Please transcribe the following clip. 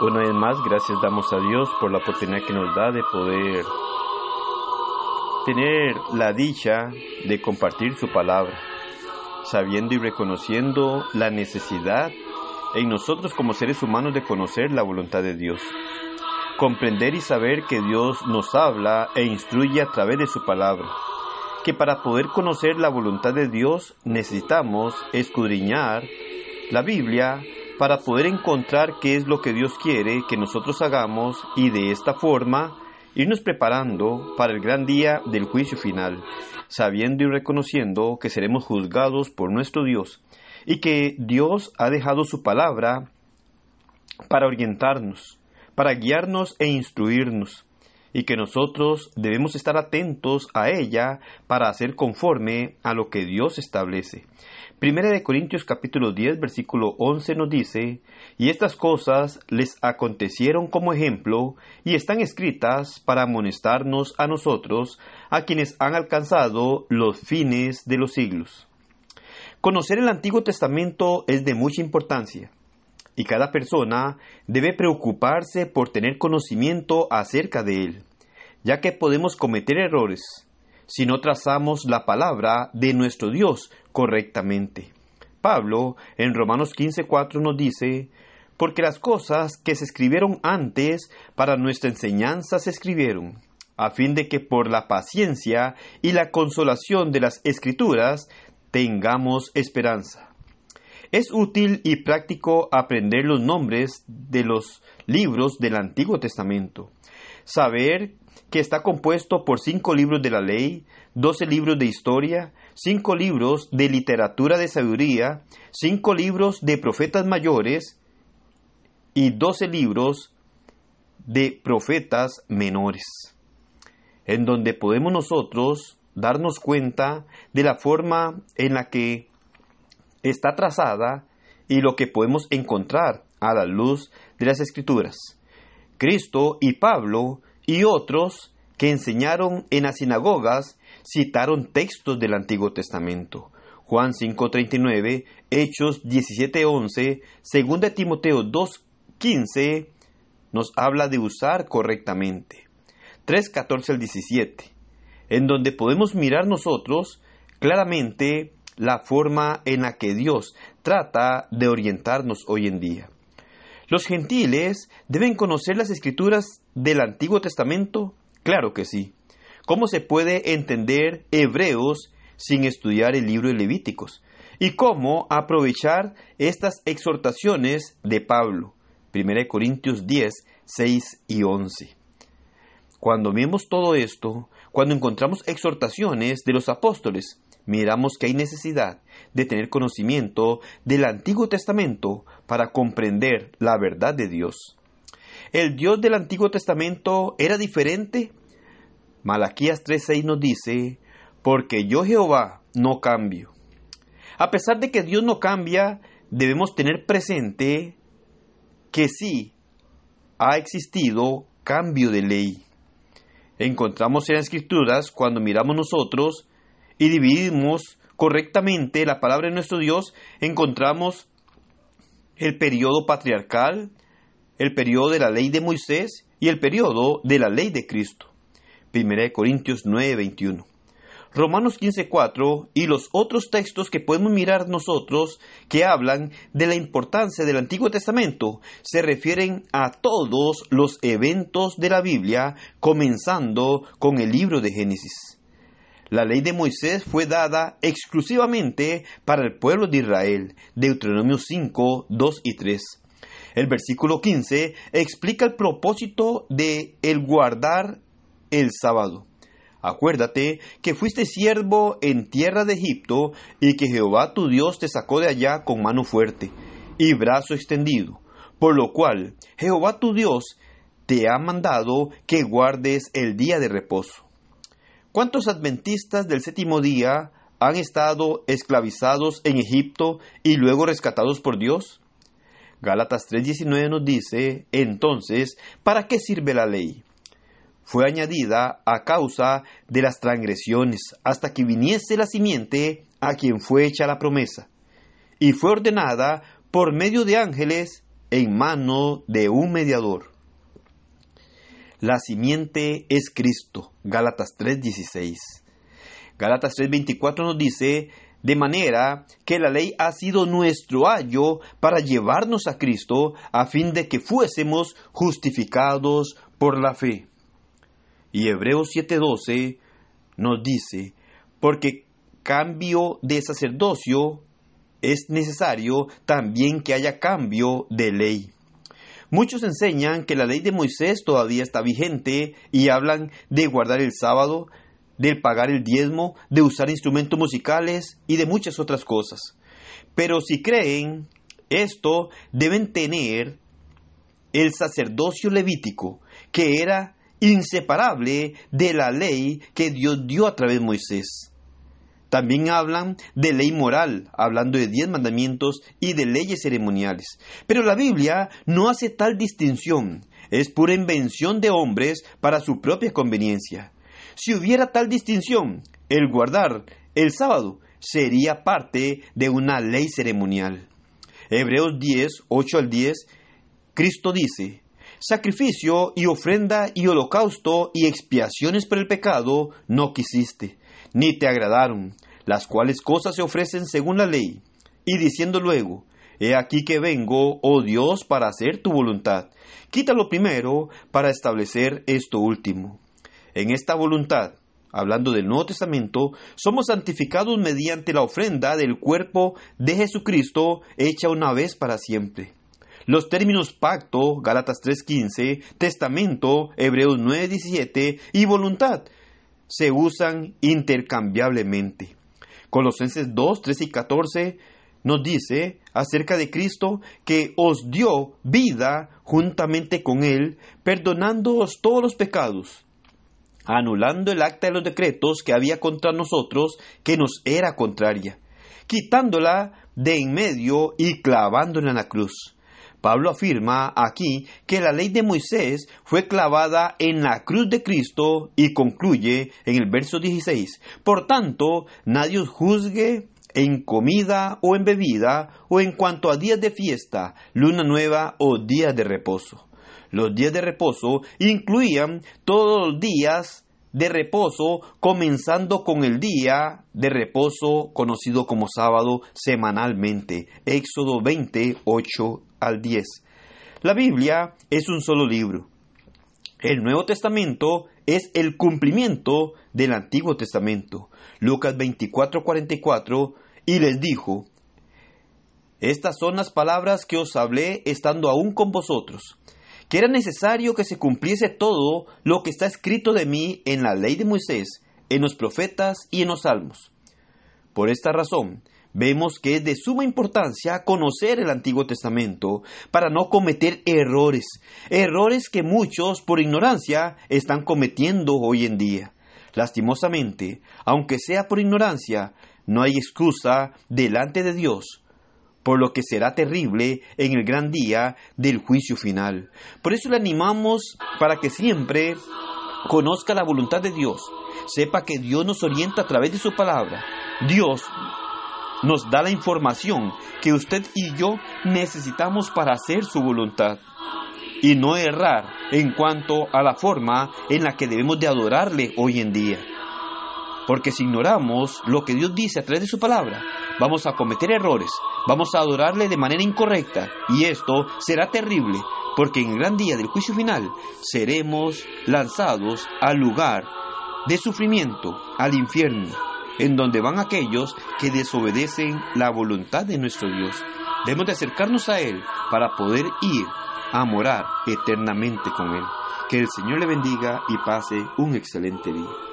Una vez más, gracias damos a Dios por la oportunidad que nos da de poder tener la dicha de compartir su palabra, sabiendo y reconociendo la necesidad en nosotros como seres humanos de conocer la voluntad de Dios. Comprender y saber que Dios nos habla e instruye a través de su palabra. Que para poder conocer la voluntad de Dios necesitamos escudriñar la Biblia para poder encontrar qué es lo que Dios quiere que nosotros hagamos y de esta forma irnos preparando para el gran día del juicio final, sabiendo y reconociendo que seremos juzgados por nuestro Dios y que Dios ha dejado su palabra para orientarnos, para guiarnos e instruirnos, y que nosotros debemos estar atentos a ella para hacer conforme a lo que Dios establece. Primera de Corintios capítulo 10 versículo 11 nos dice, y estas cosas les acontecieron como ejemplo y están escritas para amonestarnos a nosotros, a quienes han alcanzado los fines de los siglos. Conocer el Antiguo Testamento es de mucha importancia y cada persona debe preocuparse por tener conocimiento acerca de él, ya que podemos cometer errores si no trazamos la palabra de nuestro Dios correctamente. Pablo en Romanos 15:4 nos dice, porque las cosas que se escribieron antes para nuestra enseñanza se escribieron, a fin de que por la paciencia y la consolación de las escrituras tengamos esperanza. Es útil y práctico aprender los nombres de los libros del Antiguo Testamento, saber que está compuesto por cinco libros de la ley, doce libros de historia, cinco libros de literatura de sabiduría, cinco libros de profetas mayores y doce libros de profetas menores, en donde podemos nosotros darnos cuenta de la forma en la que está trazada y lo que podemos encontrar a la luz de las escrituras. Cristo y Pablo y otros que enseñaron en las sinagogas citaron textos del Antiguo Testamento. Juan 5:39, Hechos 17:11, 2 Timoteo 2:15 nos habla de usar correctamente. 3:14 al 17, en donde podemos mirar nosotros claramente la forma en la que Dios trata de orientarnos hoy en día. ¿Los gentiles deben conocer las escrituras del Antiguo Testamento? Claro que sí. ¿Cómo se puede entender Hebreos sin estudiar el libro de Levíticos? ¿Y cómo aprovechar estas exhortaciones de Pablo? 1 Corintios 10, 6 y 11. Cuando vemos todo esto, cuando encontramos exhortaciones de los apóstoles, miramos que hay necesidad de tener conocimiento del Antiguo Testamento para comprender la verdad de Dios. ¿El Dios del Antiguo Testamento era diferente? Malaquías 3:6 nos dice, porque yo Jehová no cambio. A pesar de que Dios no cambia, debemos tener presente que sí ha existido cambio de ley. Encontramos en las escrituras, cuando miramos nosotros, y dividimos correctamente la palabra de nuestro Dios, encontramos el periodo patriarcal, el periodo de la ley de Moisés y el periodo de la ley de Cristo. 1 Corintios 9, 21. Romanos 15:4 y los otros textos que podemos mirar nosotros que hablan de la importancia del Antiguo Testamento se refieren a todos los eventos de la Biblia, comenzando con el libro de Génesis. La ley de Moisés fue dada exclusivamente para el pueblo de Israel. Deuteronomio 5, 2 y 3. El versículo 15 explica el propósito de el guardar el sábado. Acuérdate que fuiste siervo en tierra de Egipto y que Jehová tu Dios te sacó de allá con mano fuerte y brazo extendido, por lo cual Jehová tu Dios te ha mandado que guardes el día de reposo. ¿Cuántos adventistas del séptimo día han estado esclavizados en Egipto y luego rescatados por Dios? Gálatas 3:19 nos dice, entonces, ¿para qué sirve la ley? Fue añadida a causa de las transgresiones hasta que viniese la simiente a quien fue hecha la promesa, y fue ordenada por medio de ángeles en mano de un mediador. La simiente es Cristo. Gálatas 3:16. Gálatas 3:24 nos dice, de manera que la ley ha sido nuestro ayo para llevarnos a Cristo a fin de que fuésemos justificados por la fe. Y Hebreos 7:12 nos dice, porque cambio de sacerdocio es necesario también que haya cambio de ley. Muchos enseñan que la ley de Moisés todavía está vigente y hablan de guardar el sábado, de pagar el diezmo, de usar instrumentos musicales y de muchas otras cosas. Pero si creen esto, deben tener el sacerdocio levítico, que era inseparable de la ley que Dios dio a través de Moisés. También hablan de ley moral, hablando de diez mandamientos y de leyes ceremoniales. Pero la Biblia no hace tal distinción. Es pura invención de hombres para su propia conveniencia. Si hubiera tal distinción, el guardar el sábado sería parte de una ley ceremonial. Hebreos 10, 8 al 10, Cristo dice, Sacrificio y ofrenda y holocausto y expiaciones por el pecado no quisiste ni te agradaron, las cuales cosas se ofrecen según la ley, y diciendo luego, He aquí que vengo, oh Dios, para hacer tu voluntad. Quítalo primero para establecer esto último. En esta voluntad, hablando del Nuevo Testamento, somos santificados mediante la ofrenda del cuerpo de Jesucristo hecha una vez para siempre. Los términos pacto, Gálatas 3.15, testamento, Hebreos 9.17 y voluntad se usan intercambiablemente. Colosenses 2, 13 y 14 nos dice acerca de Cristo que os dio vida juntamente con Él, perdonándoos todos los pecados, anulando el acta de los decretos que había contra nosotros, que nos era contraria, quitándola de en medio y clavándola en la cruz Pablo afirma aquí que la ley de Moisés fue clavada en la cruz de Cristo y concluye en el verso 16. Por tanto, nadie os juzgue en comida o en bebida o en cuanto a días de fiesta, luna nueva o días de reposo. Los días de reposo incluían todos los días de reposo, comenzando con el día de reposo conocido como sábado semanalmente. Éxodo 28 al 10. La Biblia es un solo libro. El Nuevo Testamento es el cumplimiento del Antiguo Testamento. Lucas 24, 44, y les dijo, Estas son las palabras que os hablé estando aún con vosotros, que era necesario que se cumpliese todo lo que está escrito de mí en la ley de Moisés, en los profetas y en los salmos. Por esta razón, vemos que es de suma importancia conocer el Antiguo Testamento para no cometer errores, errores que muchos por ignorancia están cometiendo hoy en día. Lastimosamente, aunque sea por ignorancia, no hay excusa delante de Dios, por lo que será terrible en el gran día del juicio final. Por eso le animamos para que siempre conozca la voluntad de Dios, sepa que Dios nos orienta a través de su palabra. Dios nos da la información que usted y yo necesitamos para hacer su voluntad y no errar en cuanto a la forma en la que debemos de adorarle hoy en día. Porque si ignoramos lo que Dios dice a través de su palabra, vamos a cometer errores, vamos a adorarle de manera incorrecta y esto será terrible porque en el gran día del juicio final seremos lanzados al lugar de sufrimiento, al infierno, en donde van aquellos que desobedecen la voluntad de nuestro Dios. Debemos de acercarnos a Él para poder ir a morar eternamente con Él. Que el Señor le bendiga y pase un excelente día.